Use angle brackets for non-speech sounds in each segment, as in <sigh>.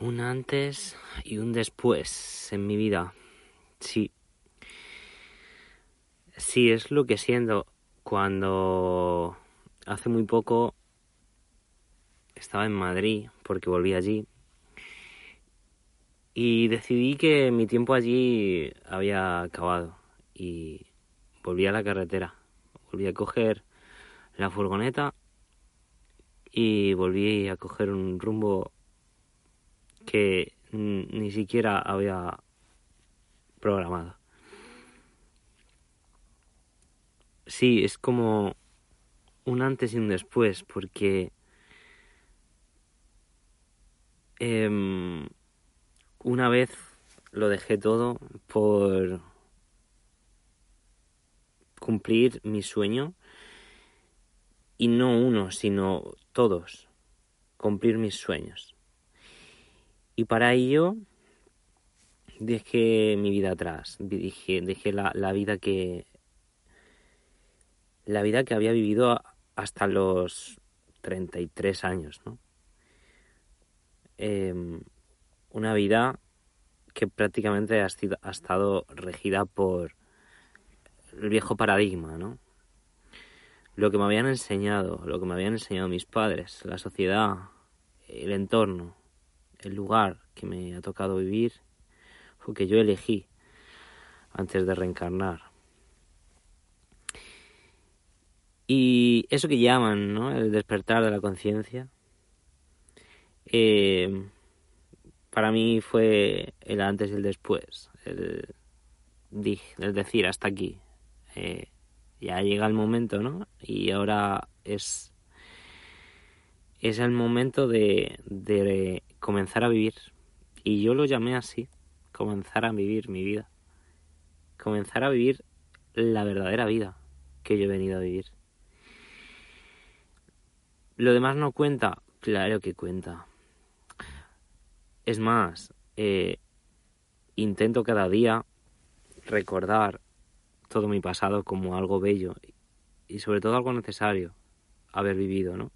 Un antes y un después en mi vida. Sí. Sí, es lo que siento cuando hace muy poco estaba en Madrid, porque volví allí, y decidí que mi tiempo allí había acabado y volví a la carretera. Volví a coger la furgoneta y volví a coger un rumbo que ni siquiera había programado. Sí, es como un antes y un después, porque em, una vez lo dejé todo por cumplir mi sueño y no uno, sino todos, cumplir mis sueños. Y para ello dejé mi vida atrás, dejé, dejé la, vida que la vida que había vivido hasta los 33 años, ¿no? Em, una vida que prácticamente ha, ha estado regida por el viejo paradigma, ¿no? Lo que me habían enseñado, lo que me habían enseñado mis padres, la sociedad, el entorno, el lugar que me ha tocado vivir fue que yo elegí antes de reencarnar. Y eso que llaman, ¿no? El despertar de la conciencia, eh, para mí fue el antes y el después. El, decir, hasta aquí. Eh, ya llega el momento, ¿no? Y ahora es es el momento de, de comenzar a vivir. Y yo lo llamé así, comenzar a vivir mi vida. Comenzar a vivir la verdadera vida que yo he venido a vivir. Lo demás no cuenta, claro que cuenta. Es más, eh, intento cada día recordar todo mi pasado como algo bello y sobre todo algo necesario haber vivido, ¿no?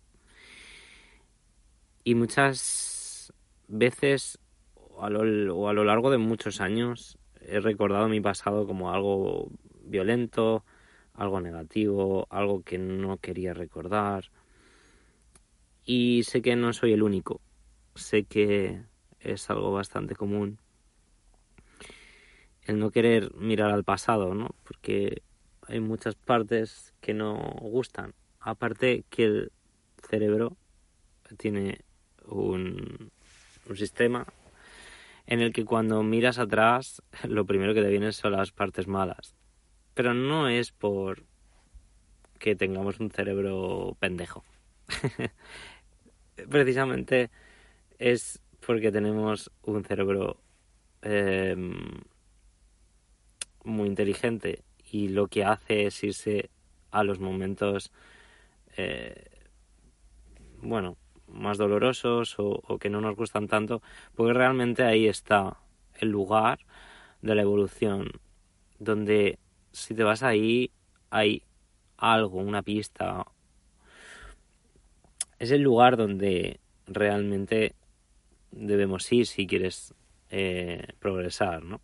Y muchas veces o a, lo, largo de muchos años he recordado mi pasado como algo violento, algo negativo, algo que no quería recordar. Y sé que no soy el único. Sé que es algo bastante común el no querer mirar al pasado, ¿no? Porque hay muchas partes que no gustan. Aparte que el cerebro tiene un, sistema en el que cuando miras atrás <laughs> lo primero que te vienen son las partes malas. Pero no es por que tengamos un cerebro pendejo. <laughs> Precisamente es porque tenemos un cerebro em, muy inteligente y lo que hace es irse a los momentos eh, bueno más dolorosos o, que no nos gustan tanto, porque realmente ahí está el lugar de la evolución, donde si te vas ahí hay algo, una pista. Es el lugar donde realmente debemos ir si quieres eh, progresar, ¿no?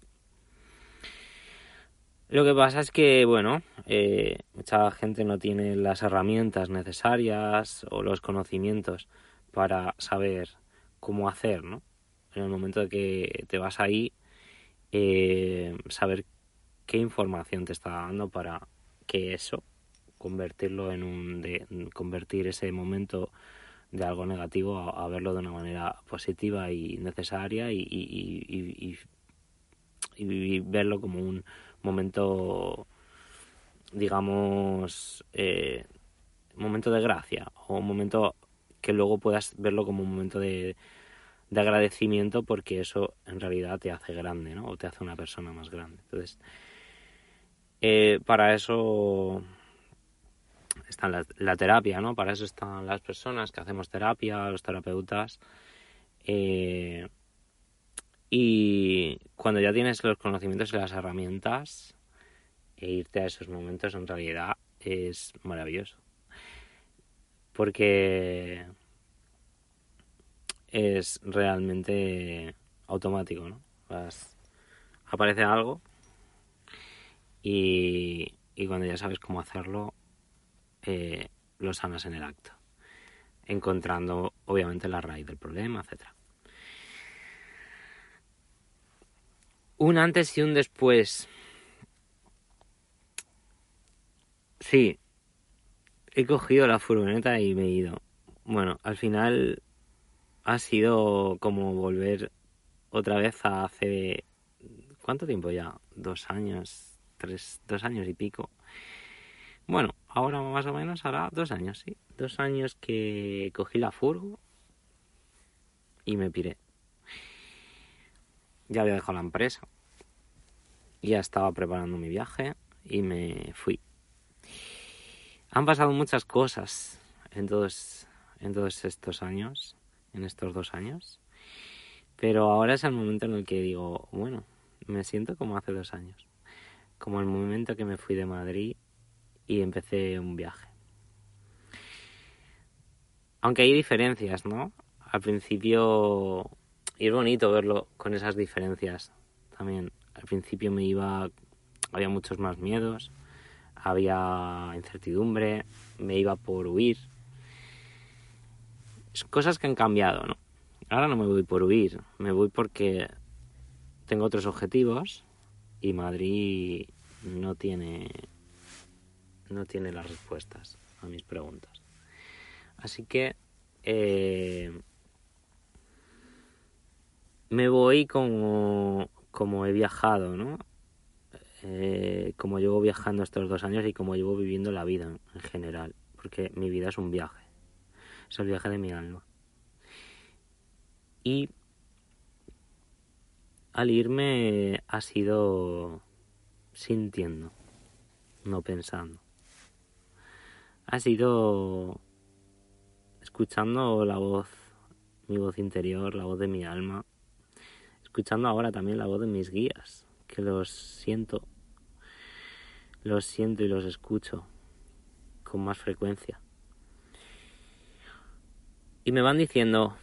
Lo que pasa es que, bueno, eh, mucha gente no tiene las herramientas necesarias o los conocimientos para saber cómo hacer, ¿no? En el momento de que te vas ahí, eh, saber qué información te está dando para que eso, convertirlo en un, de, convertir ese momento de algo negativo a, verlo de una manera positiva y necesaria y, y, y, verlo como un momento, digamos, eh, momento de gracia o un momento que luego puedas verlo como un momento de, de agradecimiento porque eso en realidad te hace grande, ¿no? O te hace una persona más grande. Entonces, eh, para eso está la, terapia, ¿no? Para eso están las personas que hacemos terapia, los terapeutas. Eh, y cuando ya tienes los conocimientos y las herramientas, e irte a esos momentos en realidad es maravilloso. Porque es realmente automático, ¿no? aparece algo y, cuando ya sabes cómo hacerlo, eh, lo sanas en el acto, encontrando obviamente la raíz del problema, etc. Un antes y un después. Sí, he cogido la furgoneta y me he ido. Bueno, al final ha sido como volver otra vez a hace... ¿Cuánto tiempo ya? Dos años, tres, dos años y pico. Bueno, ahora más o menos hará dos años, sí. Dos años que cogí la furgo y me piré. Ya había dejado la empresa. Ya estaba preparando mi viaje y me fui. Han pasado muchas cosas en todos, en todos estos años en estos dos años. Pero ahora es el momento en el que digo, bueno, me siento como hace dos años. Como el momento que me fui de Madrid y empecé un viaje. Aunque hay diferencias, ¿no? Al principio, y es bonito verlo con esas diferencias también. Al principio me iba, había muchos más miedos, había incertidumbre, me iba por huir, cosas que han cambiado, ¿no? Ahora no me voy por huir, me voy porque tengo otros objetivos y Madrid no tiene no tiene las respuestas a mis preguntas. Así que eh, me voy como, como he viajado, ¿no? Eh, como llevo viajando estos dos años y como llevo viviendo la vida en general, porque mi vida es un viaje es el viaje de mi alma. Y al irme ha sido sintiendo, no pensando. Ha sido escuchando la voz, mi voz interior, la voz de mi alma, escuchando ahora también la voz de mis guías, que los siento, los siento y los escucho con más frecuencia. Y me van diciendo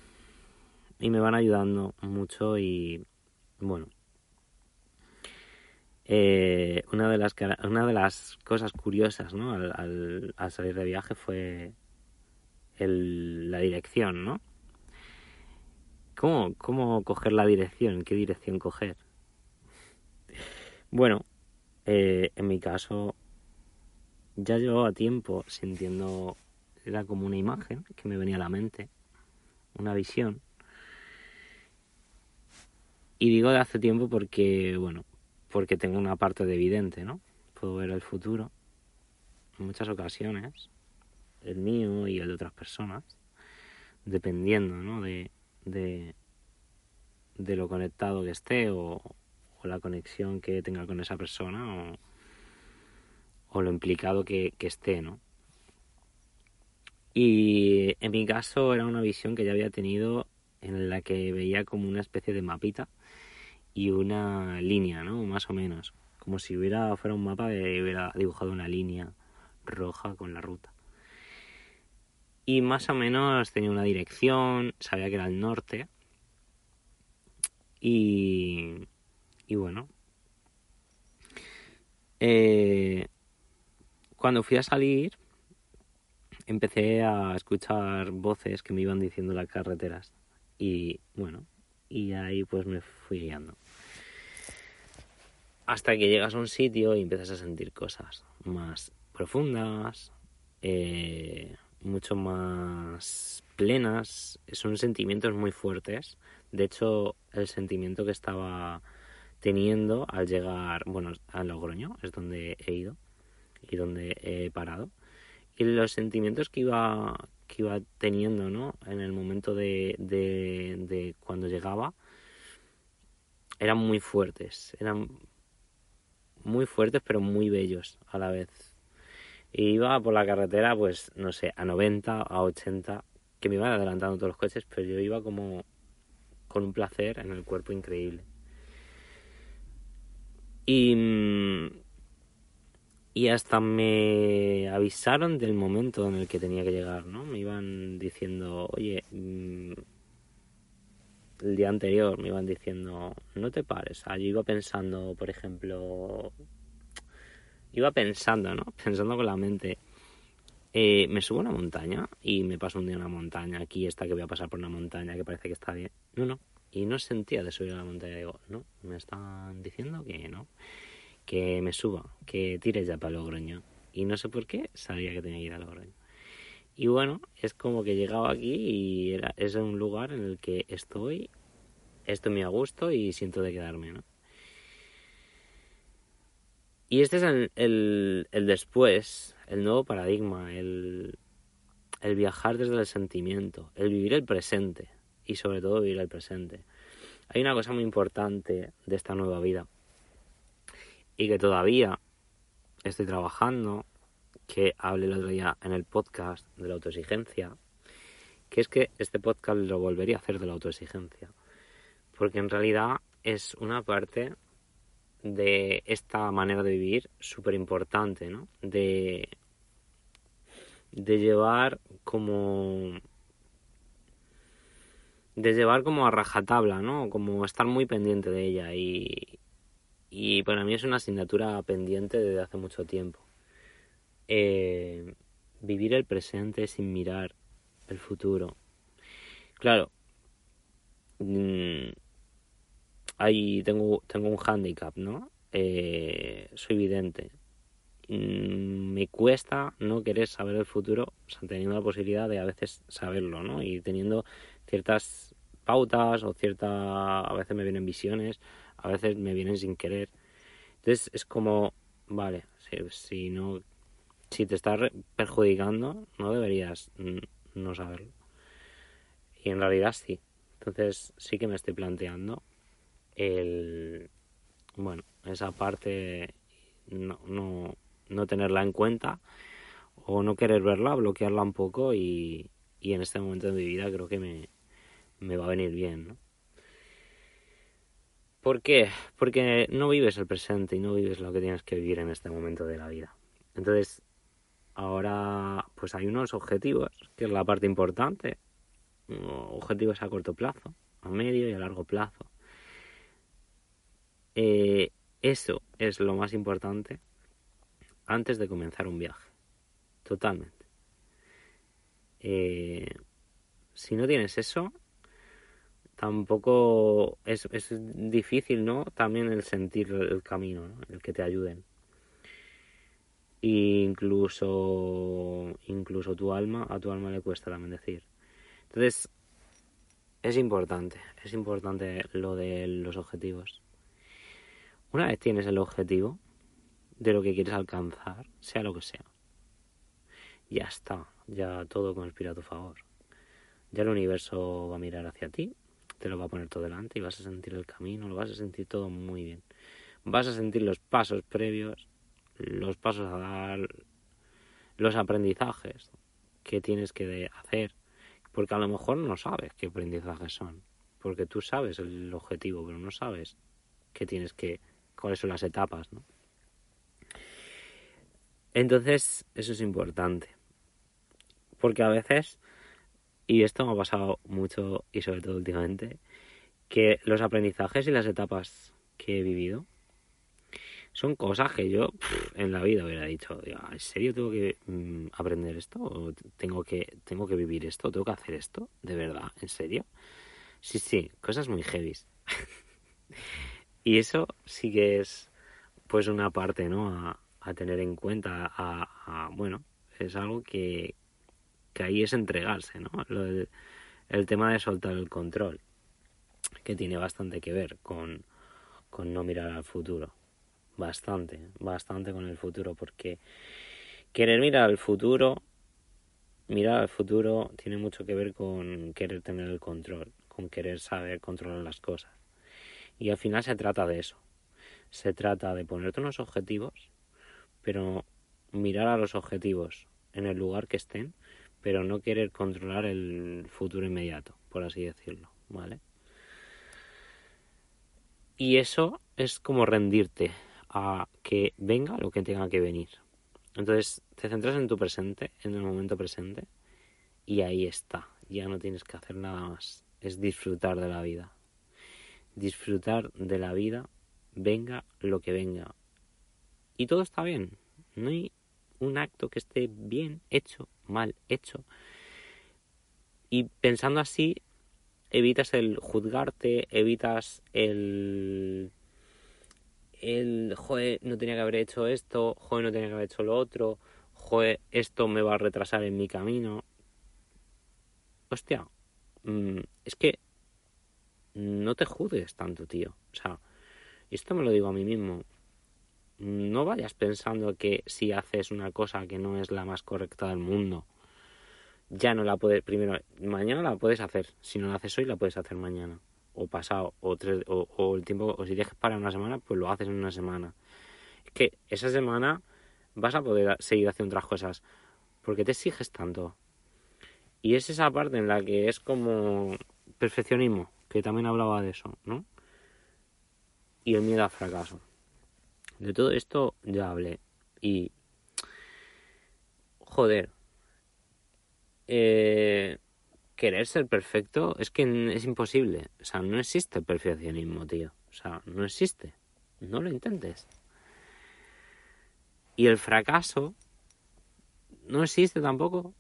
y me van ayudando mucho y bueno. Eh, una, de las, una de las cosas curiosas ¿no? al, salir de viaje fue la dirección, ¿no? ¿Cómo, ¿Cómo coger la dirección? ¿Qué dirección coger? Bueno, eh, en mi caso ya llevaba tiempo sintiendo, era como una imagen que me venía a la mente una visión. Y digo de hace tiempo porque, bueno, porque tengo una parte de evidente, ¿no? Puedo ver el futuro en muchas ocasiones, el mío y el de otras personas, dependiendo, ¿no? De, de, de lo conectado que esté o, la conexión que tenga con esa persona o, lo implicado que, que esté, ¿no? Y en mi caso era una visión que ya había tenido en la que veía como una especie de mapita y una línea, ¿no? Más o menos. Como si hubiera fuera un mapa y hubiera dibujado una línea roja con la ruta. Y más o menos tenía una dirección, sabía que era el norte. Y, y bueno. Eh, cuando fui a salir, empecé a escuchar voces que me iban diciendo las carreteras. Y bueno, y ahí pues me fui guiando. Hasta que llegas a un sitio y empiezas a sentir cosas más profundas, eh, mucho más plenas. Son sentimientos muy fuertes. De hecho, el sentimiento que estaba teniendo al llegar, bueno, a Logroño, es donde he ido y donde he parado y los sentimientos que iba que iba teniendo, ¿no? En el momento de, de, de cuando llegaba, eran muy fuertes, eran muy fuertes pero muy bellos a la vez. Iba por la carretera, pues, no sé, a 90, a 80, que me iban adelantando todos los coches, pero yo iba como con un placer en el cuerpo increíble. Y, y hasta me avisaron del momento en el que tenía que llegar, ¿no? Me iban diciendo, oye, mm, el día anterior me iban diciendo, no te pares. Ah, yo iba pensando, por ejemplo, iba pensando, ¿no? <laughs> Pensando con la mente, eh, me subo a una montaña y me paso un día en una montaña, aquí está que voy a pasar por una montaña que parece que está bien. No, no. Y no sentía de subir a la montaña. Digo, no, me están diciendo que no. Que me suba, que tire ya para Logroño. Y no sé por qué sabía que tenía que ir a Logroño. Y bueno, es como que llegaba aquí y era, es un lugar en el que estoy, estoy muy a gusto y siento de quedarme, ¿no? Y este es el, el, después, el nuevo paradigma, el, el viajar desde el sentimiento, el vivir el presente y sobre todo vivir el presente. Hay una cosa muy importante de esta nueva vida y que todavía estoy trabajando, que hablé el otro día en el podcast de la autoexigencia, que es que este podcast lo volvería a hacer de la autoexigencia, porque en realidad es una parte de esta manera de vivir súper importante, ¿no? De, de llevar como de llevar como a rajatabla, ¿no? Como estar muy pendiente de ella y, y para mí es una asignatura pendiente desde hace mucho tiempo. Eh, vivir el presente sin mirar el futuro. Claro, mm, ahí tengo, tengo un hándicap, ¿no? Eh, soy vidente. Mm, me cuesta no querer saber el futuro, o sea, teniendo la posibilidad de a veces saberlo, ¿no? Y teniendo ciertas pautas o cierta a veces me vienen visiones, a veces me vienen sin querer. Entonces es como, vale, si, no si te estás perjudicando, no deberías no saberlo. Y en realidad sí. Entonces sí que me estoy planteando el, bueno, esa parte no, no, no tenerla en cuenta o no querer verla, bloquearla un poco y, y en este momento de mi vida creo que me, me va a venir bien, ¿no? ¿Por qué? Porque no vives el presente y no vives lo que tienes que vivir en este momento de la vida. Entonces, ahora pues hay unos objetivos, que es la parte importante. Objetivos a corto plazo, a medio y a largo plazo. Eh, eso es lo más importante antes de comenzar un viaje. Totalmente. Eh, si no tienes eso, tampoco es, es, difícil, ¿no? También el sentir el camino, el que te ayuden. incluso, incluso tu alma, a tu alma le cuesta también decir. Entonces, es importante, es importante lo de los objetivos. Una vez tienes el objetivo de lo que quieres alcanzar, sea lo que sea, ya está, ya todo conspira a tu favor. Ya el universo va a mirar hacia ti, te lo va a poner todo delante y vas a sentir el camino, lo vas a sentir todo muy bien. Vas a sentir los pasos previos, los pasos a dar, los aprendizajes que tienes que hacer, porque a lo mejor no sabes qué aprendizajes son, porque tú sabes el objetivo, pero no sabes qué tienes que cuáles son las etapas, ¿no? Entonces, eso es importante. Porque a veces, y esto me ha pasado mucho y sobre todo últimamente, que los aprendizajes y las etapas que he vivido son cosas que yo en la vida hubiera dicho, ¿en serio tengo que mm, aprender esto? ¿O tengo que, tengo que vivir esto? ¿Tengo que hacer esto? ¿De verdad? ¿En serio? Sí, sí, cosas muy heavies. <laughs> Y eso sí que es pues una parte, ¿no? A, tener en cuenta, a, bueno, es algo que, que ahí es entregarse, ¿no? el, tema de soltar el control, que tiene bastante que ver con, con no mirar al futuro. Bastante, bastante con el futuro, porque querer mirar al futuro mirar al futuro tiene mucho que ver con querer tener el control, con querer saber controlar las cosas. Y al final se trata de eso. Se trata de ponerte unos objetivos, pero mirar a los objetivos en el lugar que estén, pero no querer controlar el futuro inmediato, por así decirlo, ¿vale? Y eso es como rendirte a que venga lo que tenga que venir. Entonces te centras en tu presente, en el momento presente, y ahí está. Ya no tienes que hacer nada más. Es disfrutar de la vida. Disfrutar de la vida, venga lo que venga. Y todo está bien. No hay un acto que esté bien hecho, mal hecho. Y pensando así, evitas el juzgarte, evitas el el, joder, no tenía que haber hecho esto, joder, no tenía que haber hecho lo otro, joder, esto me va a retrasar en mi camino. Hostia, mm, es que no te juzgues tanto, tío. O sea, esto me lo digo a mí mismo. No vayas pensando que si haces una cosa que no es la más correcta del mundo, ya no la puedes, primero, mañana la puedes hacer. Si no la haces hoy, la puedes hacer mañana o pasado o, tres, o, el tiempo, o si dejas para una semana, pues lo haces en una semana. Es que esa semana vas a poder seguir haciendo otras cosas. porque te exiges tanto? Y es esa parte en la que es como perfeccionismo, que también hablaba de eso, ¿no? Y el miedo al fracaso. De todo esto ya hablé. Y. Joder. Eh, querer ser perfecto es que es imposible. O sea, no existe el perfeccionismo, tío. O sea, no existe. No lo intentes. Y el fracaso no existe tampoco.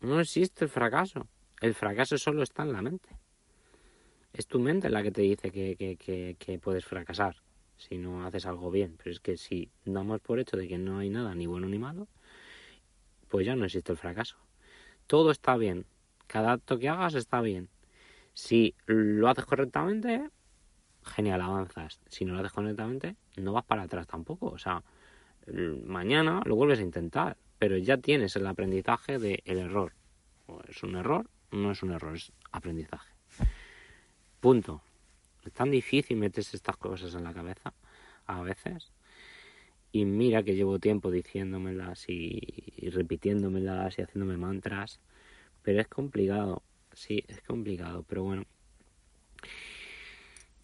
No existe el fracaso. El fracaso solo está en la mente. Es tu mente la que te dice que, que, que puedes fracasar si no haces algo bien. Pero es que si damos por hecho de que no hay nada ni bueno ni malo, pues ya no existe el fracaso. Todo está bien, cada acto que hagas está bien. Si lo haces correctamente, genial, avanzas. Si no lo haces correctamente, no vas para atrás tampoco. O sea, mañana lo vuelves a intentar, pero ya tienes el aprendizaje del error. ¿Es un error? No es un error, es aprendizaje. Punto. Es tan difícil meterse estas cosas en la cabeza a veces. Y mira que llevo tiempo diciéndomelas y repitiéndomelas y haciéndome mantras pero es complicado, sí, es complicado, pero bueno.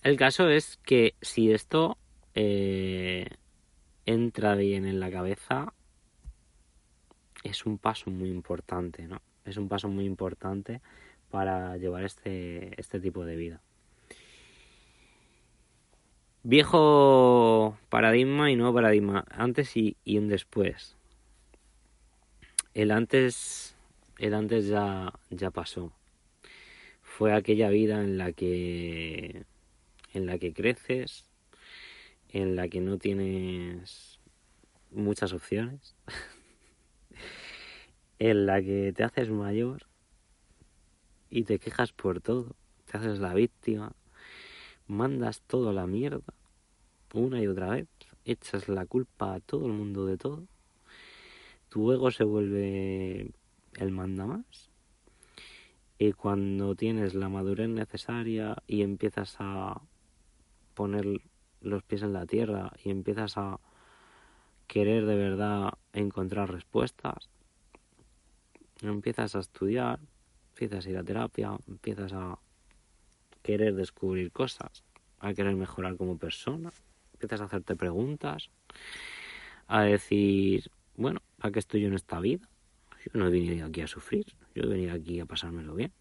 El caso es que si esto eh, entra bien en la cabeza, es un paso muy importante, ¿no? Es un paso muy importante para llevar este, este tipo de vida. Viejo paradigma y nuevo paradigma, antes y, y un después. El antes el antes ya, ya pasó. Fue aquella vida en la que en la que creces, en la que no tienes muchas opciones, <laughs> en la que te haces mayor y te quejas por todo, te haces la víctima, mandas todo a la mierda, una y otra vez, echas la culpa a todo el mundo de todo, tu ego se vuelve él manda más. Y cuando tienes la madurez necesaria y empiezas a poner los pies en la tierra y empiezas a querer de verdad encontrar respuestas, empiezas a estudiar, empiezas a ir a terapia, empiezas a querer descubrir cosas, a querer mejorar como persona, empiezas a hacerte preguntas, a decir, bueno, ¿para qué estoy yo en esta vida? Yo no he venido aquí a sufrir, yo he venido aquí a pasármelo bien.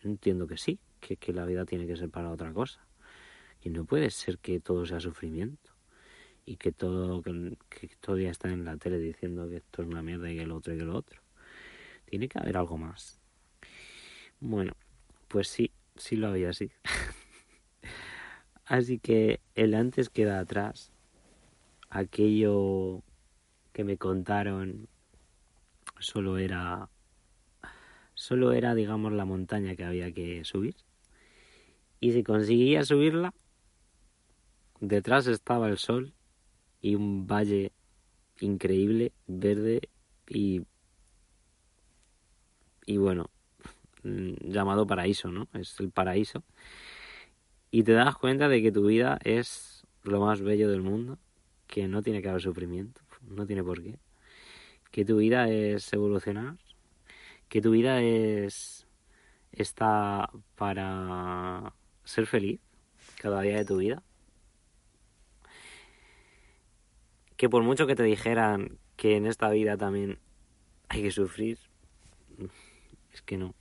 Yo entiendo que sí, que, que la vida tiene que ser para otra cosa. Y no puede ser que todo sea sufrimiento y que todo que, que todavía está en la tele diciendo que esto es una mierda y que lo otro y que lo otro. Tiene que haber algo más. Bueno, pues sí, sí lo había así. así que el antes queda atrás. Aquello que me contaron solo era solo era digamos la montaña que había que subir y si conseguía subirla detrás estaba el sol y un valle increíble verde y y bueno, llamado paraíso, ¿no? Es el paraíso. Y te das cuenta de que tu vida es lo más bello del mundo, que no tiene que haber sufrimiento, no tiene por qué. Que tu vida es evolucionar, que tu vida es está para ser feliz cada día de tu vida. Que por mucho que te dijeran que en esta vida también hay que sufrir, es que no.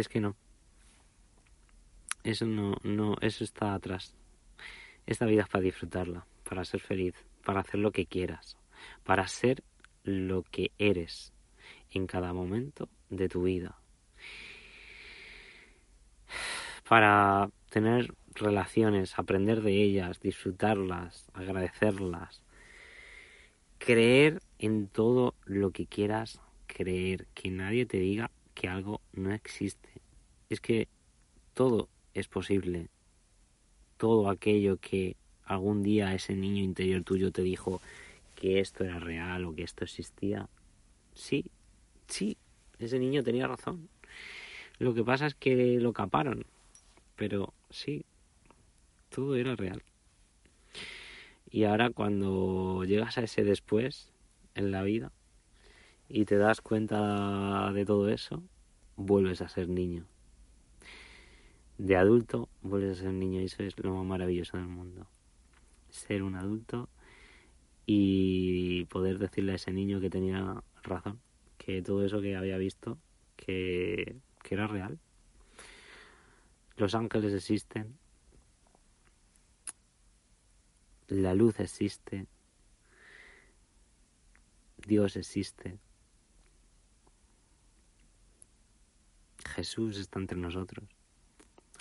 Es que no. Eso no, no, eso está atrás. Esta vida es para disfrutarla, para ser feliz, para hacer lo que quieras, para ser lo que eres en cada momento de tu vida. Para tener relaciones, aprender de ellas, disfrutarlas, agradecerlas, creer en todo lo que quieras creer, que nadie te diga que algo no existe. Es que todo es posible. Todo aquello que algún día ese niño interior tuyo te dijo que esto era real o que esto existía. Sí, sí, ese niño tenía razón. Lo que pasa es que lo caparon. Pero sí, todo era real. Y ahora cuando llegas a ese después en la vida y te das cuenta de todo eso, vuelves a ser niño. De adulto vuelves a ser niño y eso es lo más maravilloso del mundo. Ser un adulto y poder decirle a ese niño que tenía razón que todo eso que había visto, que, que era real. Los ángeles existen, la luz existe, Dios existe, Jesús está entre nosotros,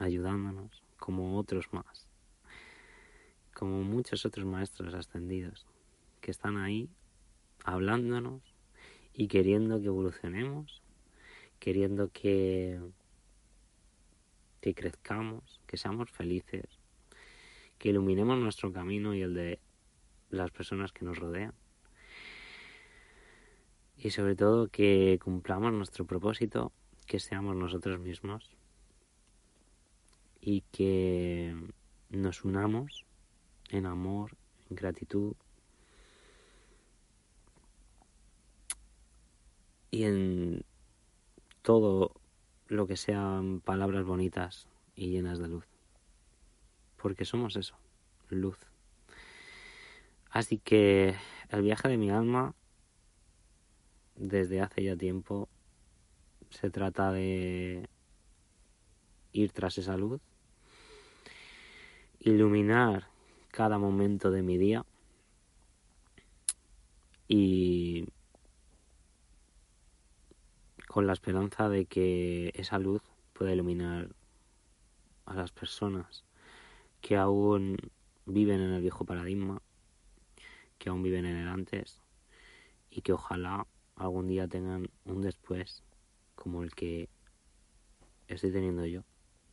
ayudándonos, como otros más, como muchos otros maestros ascendidos, que están ahí hablándonos y queriendo que evolucionemos, queriendo que, que crezcamos, que seamos felices, que iluminemos nuestro camino y el de las personas que nos rodean. Y sobre todo que cumplamos nuestro propósito, que seamos nosotros mismos y que nos unamos en amor, en gratitud, y en todo lo que sean palabras bonitas y llenas de luz. Porque somos eso, luz. Así que el viaje de mi alma, desde hace ya tiempo, se trata de ir tras esa luz, iluminar cada momento de mi día y con la esperanza de que esa luz pueda iluminar a las personas que aún viven en el viejo paradigma, que aún viven en el antes y que ojalá algún día tengan un después como el que estoy teniendo yo,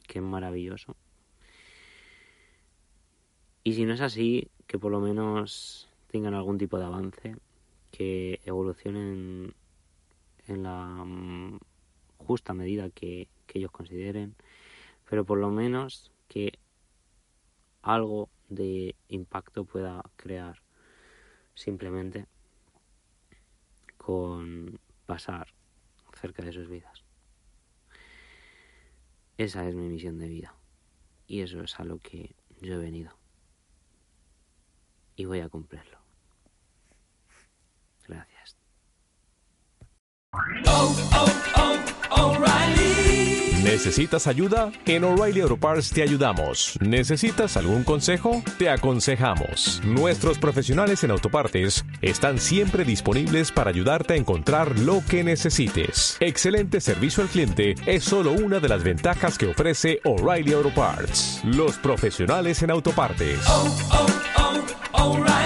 que es maravilloso. Y si no es así, que por lo menos tengan algún tipo de avance, que evolucionen en la mm, justa medida que, que ellos consideren, pero por lo menos que algo de impacto pueda crear simplemente con pasar cerca de sus vidas. Esa es mi misión de vida y eso es a lo que yo he venido y voy a cumplirlo. Gracias. ¿Necesitas ayuda? En O'Reilly Auto Parts te ayudamos. ¿Necesitas algún consejo? Te aconsejamos. Nuestros profesionales en autopartes están siempre disponibles para ayudarte a encontrar lo que necesites. Excelente servicio al cliente es solo una de las ventajas que ofrece O'Reilly Auto Parts. Los profesionales en autopartes. Oh, oh, oh,